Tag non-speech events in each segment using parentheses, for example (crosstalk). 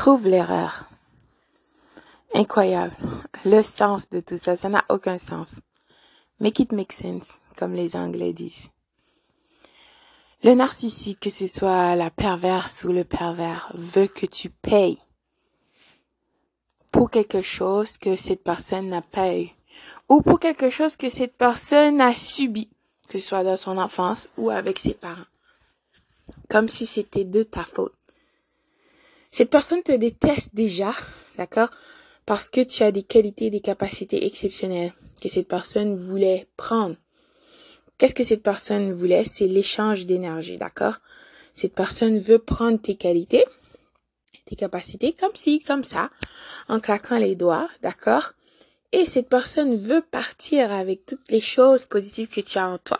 Trouve l'erreur. Incroyable. Le sens de tout ça, ça n'a aucun sens. Make it make sense, comme les Anglais disent. Le narcissique, que ce soit la perverse ou le pervers, veut que tu payes pour quelque chose que cette personne n'a pas eu ou pour quelque chose que cette personne a subi, que ce soit dans son enfance ou avec ses parents. Comme si c'était de ta faute. Cette personne te déteste déjà, d'accord? Parce que tu as des qualités, des capacités exceptionnelles que cette personne voulait prendre Qu'est-ce que cette personne voulait? C'est l'échange d'énergie, d'accord? Cette personne veut prendre tes qualités, tes capacités, comme ci, comme ça, en claquant les doigts, d'accord? Et cette personne veut partir avec toutes les choses positives que tu as en toi.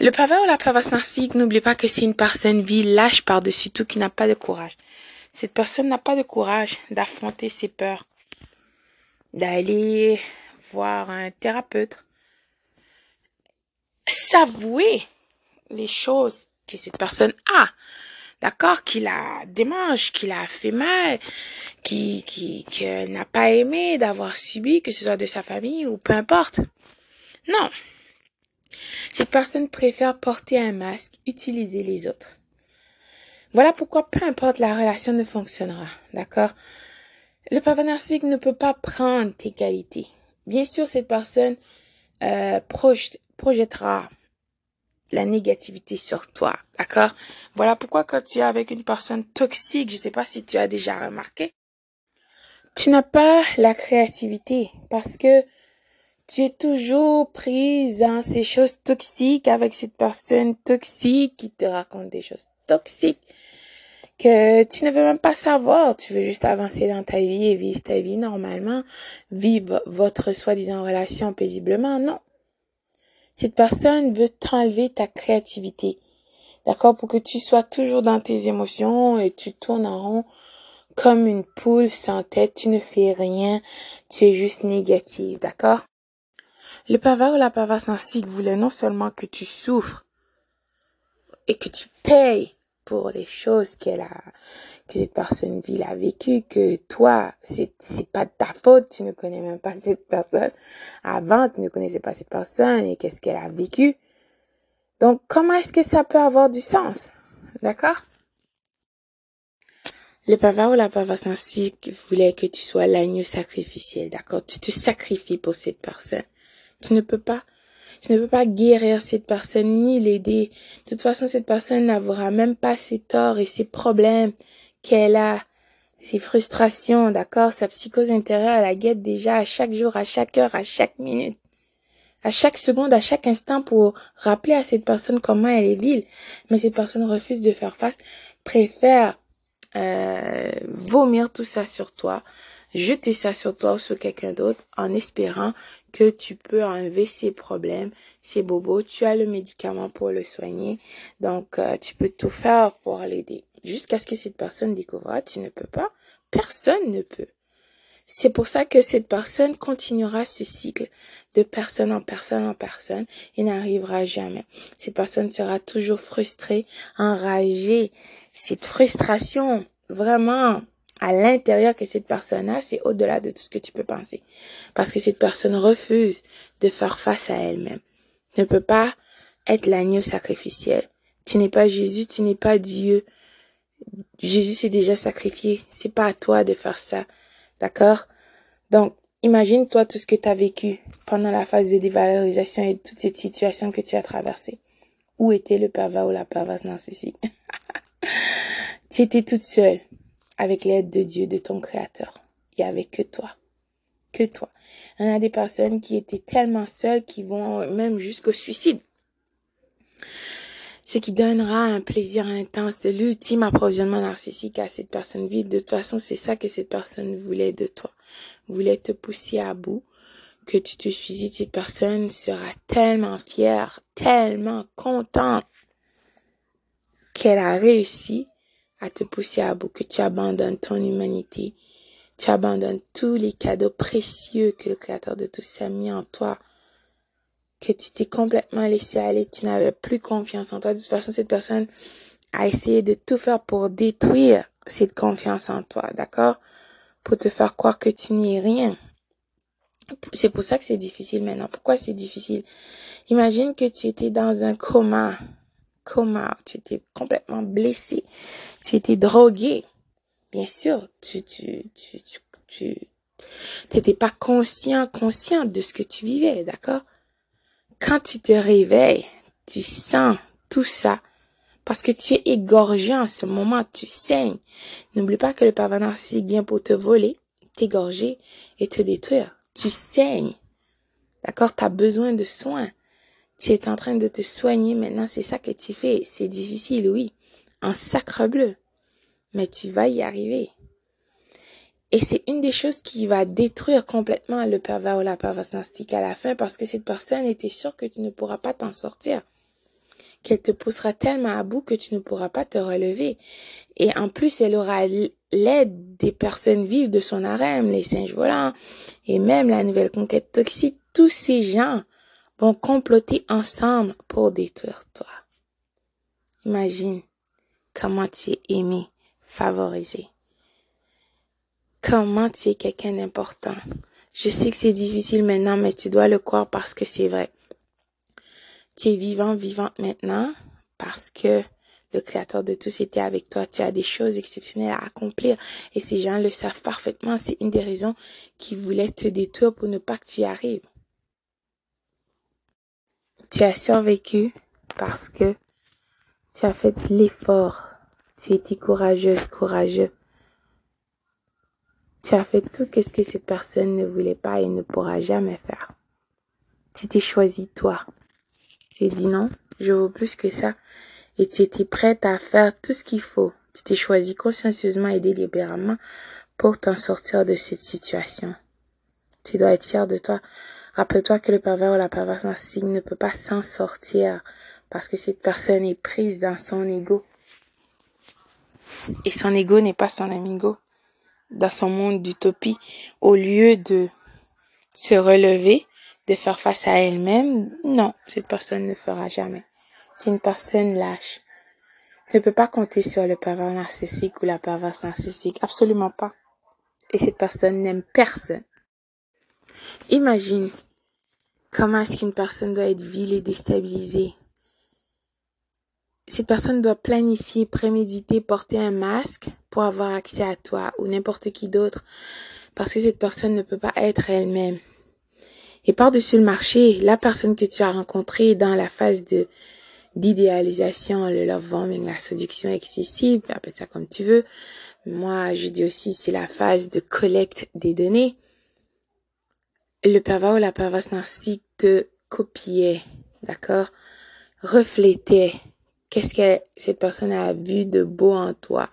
Le pervers ou la perverse narcissique, n'oublie pas que c'est une personne vie lâche par-dessus tout qui n'a pas de courage. Cette personne n'a pas de courage d'affronter ses peurs, d'aller voir un thérapeute, s'avouer les choses que cette personne a. D'accord, qu'il a démange, qu'il a fait mal, qui, qui, n'a pas aimé d'avoir subi, que ce soit de sa famille ou peu importe. Non. Cette personne préfère porter un masque, utiliser les autres. Voilà pourquoi peu importe la relation ne fonctionnera. D'accord? Le pervers ne peut pas prendre tes qualités. Bien sûr, cette personne euh, projette, projettera la négativité sur toi, d'accord? Voilà pourquoi quand tu es avec une personne toxique, je sais pas si tu as déjà remarqué, tu n'as pas la créativité parce que tu es toujours prise dans ces choses toxiques avec cette personne toxique qui te raconte des choses toxiques que tu ne veux même pas savoir. Tu veux juste avancer dans ta vie et vivre ta vie normalement, vivre votre soi-disant relation paisiblement. Non. Cette personne veut t'enlever ta créativité. D'accord? Pour que tu sois toujours dans tes émotions et tu tournes en rond comme une poule sans tête. Tu ne fais rien. Tu es juste négative. D'accord? Le pervers ou la perverse narcissique voulait non seulement que tu souffres et que tu payes pour les choses qu'elle a, que cette personne vit, a vécu, que toi, c'est, c'est pas de ta faute, tu ne connais même pas cette personne. Avant, tu ne connaissais pas cette personne et qu'est-ce qu'elle a vécu. Donc, comment est-ce que ça peut avoir du sens? D'accord? Le pervers ou la perverse narcissique voulait que tu sois l'agneau sacrificiel, d'accord? Tu te sacrifies pour cette personne. Tu ne peux pas tu ne peux pas guérir cette personne ni l'aider. De toute façon, cette personne n'avouera même pas ses torts et ses problèmes qu'elle a, ses frustrations, d'accord? Sa psychose intérieure, elle la guette déjà à chaque jour, à chaque heure, à chaque minute à chaque seconde, à chaque instant pour rappeler à cette personne comment elle est vile. Mais cette personne refuse de faire face, préfère euh, vomir tout ça sur toi, jeter ça sur toi ou sur quelqu'un d'autre en espérant que tu peux enlever ses problèmes, ses bobos. Tu as le médicament pour le soigner. Donc, euh, tu peux tout faire pour l'aider. Jusqu'à ce que cette personne découvre, tu ne peux pas. Personne ne peut. C'est pour ça que cette personne continuera ce cycle de personne en personne en personne et n'arrivera jamais. Cette personne sera toujours frustrée, enragée. Cette frustration, vraiment, à l'intérieur que cette personne a, c'est au-delà de tout ce que tu peux penser. Parce que cette personne refuse de faire face à elle-même. Ne peut pas être l'agneau sacrificiel. Tu n'es pas Jésus, tu n'es pas Dieu. Jésus s'est déjà sacrifié. C'est pas à toi de faire ça. D'accord? Donc, imagine-toi tout ce que tu as vécu pendant la phase de dévalorisation et toutes ces situations que tu as traversées. Où était le pervers ou la perverse narcissique? (laughs) tu étais toute seule avec l'aide de Dieu, de ton Créateur. Il n'y avait que toi. Que toi. Il a des personnes qui étaient tellement seules qui vont même jusqu'au suicide. Ce qui donnera un plaisir intense, l'ultime approvisionnement narcissique à cette personne vide. De toute façon, c'est ça que cette personne voulait de toi. Voulait te pousser à bout, que tu te suicides. Cette personne sera tellement fière, tellement contente qu'elle a réussi à te pousser à bout, que tu abandonnes ton humanité, tu abandonnes tous les cadeaux précieux que le Créateur de tous a mis en toi, que tu t'es complètement laissé aller, tu n'avais plus confiance en toi. De toute façon, cette personne a essayé de tout faire pour détruire cette confiance en toi, d'accord? Pour te faire croire que tu n'es rien. C'est pour ça que c'est difficile maintenant. Pourquoi c'est difficile? Imagine que tu étais dans un coma. Coma. Tu étais complètement blessé. Tu étais drogué. Bien sûr, tu, tu, tu, tu, tu, t'étais pas conscient, conscient de ce que tu vivais, d'accord? Quand tu te réveilles, tu sens tout ça. Parce que tu es égorgé en ce moment, tu saignes. N'oublie pas que le pervers narcissique vient pour te voler, t'égorger et te détruire. Tu saignes. D'accord? Tu as besoin de soins. Tu es en train de te soigner maintenant, c'est ça que tu fais. C'est difficile, oui. En sacre bleu. Mais tu vas y arriver. Et c'est une des choses qui va détruire complètement le pervers ou la perverse narcissique à la fin parce que cette personne était sûre que tu ne pourras pas t'en sortir qu'elle te poussera tellement à bout que tu ne pourras pas te relever. Et en plus, elle aura l'aide des personnes vives de son harem, les singes volants, et même la nouvelle conquête toxique. Tous ces gens vont comploter ensemble pour détruire toi. Imagine comment tu es aimé, favorisé. Comment tu es quelqu'un d'important. Je sais que c'est difficile maintenant, mais tu dois le croire parce que c'est vrai. Tu es vivant, vivante maintenant parce que le créateur de tous était avec toi. Tu as des choses exceptionnelles à accomplir et ces gens le savent parfaitement. C'est une des raisons qui voulaient te détruire pour ne pas que tu y arrives. Tu as survécu parce que tu as fait l'effort. Tu étais courageuse, courageux. Tu as fait tout ce que cette personne ne voulait pas et ne pourra jamais faire. Tu t'es choisi toi. Tu t'es dit non, je vaux plus que ça. Et tu étais prête à faire tout ce qu'il faut. Tu t'es choisi consciencieusement et délibérément pour t'en sortir de cette situation. Tu dois être fier de toi. Rappelle-toi que le pervers ou la perverse narcissique ne peut pas s'en sortir parce que cette personne est prise dans son ego. Et son ego n'est pas son amigo. Dans son monde d'utopie, au lieu de se relever, de faire face à elle-même, non, cette personne ne fera jamais. C'est une personne lâche. Ne peut pas compter sur le pervers narcissique ou la perverse narcissique, absolument pas. Et cette personne n'aime personne. Imagine comment est-ce qu'une personne doit être vile et déstabilisée. Cette personne doit planifier, préméditer, porter un masque pour avoir accès à toi ou n'importe qui d'autre parce que cette personne ne peut pas être elle-même. Et par-dessus le marché, la personne que tu as rencontrée dans la phase de d'idéalisation, le love bombing, la séduction excessive, appelle ça comme tu veux. Moi, je dis aussi c'est la phase de collecte des données. Le pervers ou la perverse narcissique te copiait, d'accord? Reflétait. Qu'est-ce que cette personne a vu de beau en toi?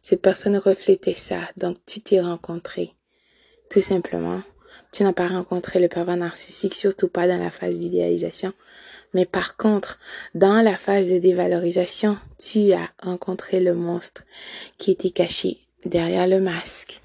Cette personne reflétait ça. Donc, tu t'es rencontré. Tout simplement. Tu n'as pas rencontré le pervers narcissique, surtout pas dans la phase d'idéalisation. Mais par contre, dans la phase de dévalorisation, tu as rencontré le monstre qui était caché derrière le masque.